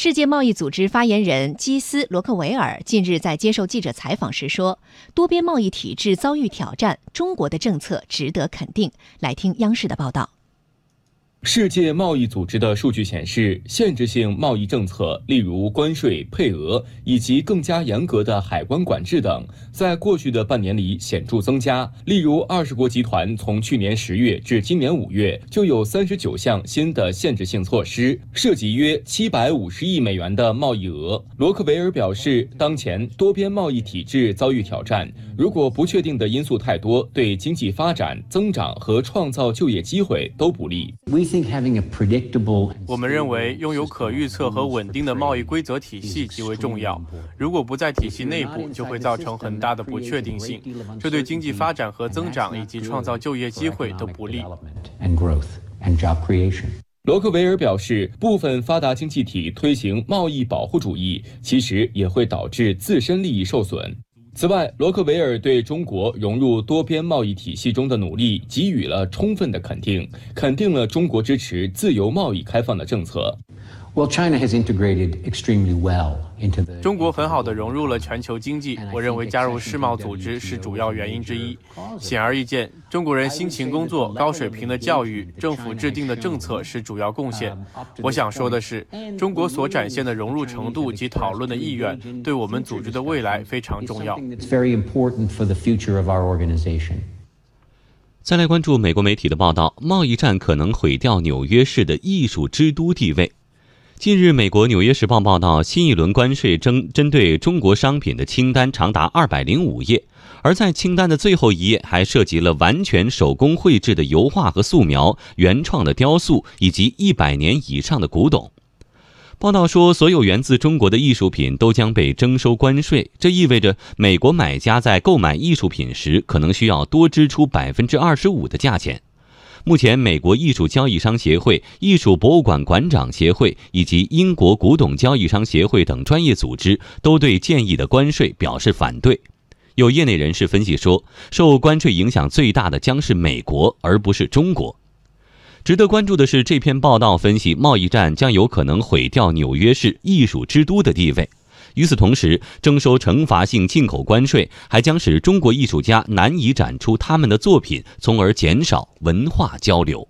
世界贸易组织发言人基斯·罗克维尔近日在接受记者采访时说：“多边贸易体制遭遇挑战，中国的政策值得肯定。”来听央视的报道。世界贸易组织的数据显示，限制性贸易政策，例如关税、配额以及更加严格的海关管制等，在过去的半年里显著增加。例如，二十国集团从去年十月至今年五月，就有三十九项新的限制性措施，涉及约七百五十亿美元的贸易额。罗克维尔表示，当前多边贸易体制遭遇挑战，如果不确定的因素太多，对经济发展、增长和创造就业机会都不利。我们认为拥有可预测和稳定的贸易规则体系极为重要。如果不在体系内部，就会造成很大的不确定性，这对经济发展和增长以及创造就业机会都不利。罗克维尔表示，部分发达经济体推行贸易保护主义，其实也会导致自身利益受损。此外，罗克维尔对中国融入多边贸易体系中的努力给予了充分的肯定，肯定了中国支持自由贸易开放的政策。中国很好的融入了全球经济，我认为加入世贸组织是主要原因之一。显而易见，中国人辛勤工作、高水平的教育、政府制定的政策是主要贡献。我想说的是，中国所展现的融入程度及讨论的意愿，对我们组织的未来非常重要。再来关注美国媒体的报道，贸易战可能毁掉纽约市的艺术之都地位。近日，美国《纽约时报》报道，新一轮关税针针对中国商品的清单长达二百零五页，而在清单的最后一页还涉及了完全手工绘制的油画和素描、原创的雕塑以及一百年以上的古董。报道说，所有源自中国的艺术品都将被征收关税，这意味着美国买家在购买艺术品时可能需要多支出百分之二十五的价钱。目前，美国艺术交易商协会、艺术博物馆馆长协会以及英国古董交易商协会等专业组织都对建议的关税表示反对。有业内人士分析说，受关税影响最大的将是美国，而不是中国。值得关注的是，这篇报道分析，贸易战将有可能毁掉纽约市艺术之都的地位。与此同时，征收惩罚性进口关税还将使中国艺术家难以展出他们的作品，从而减少文化交流。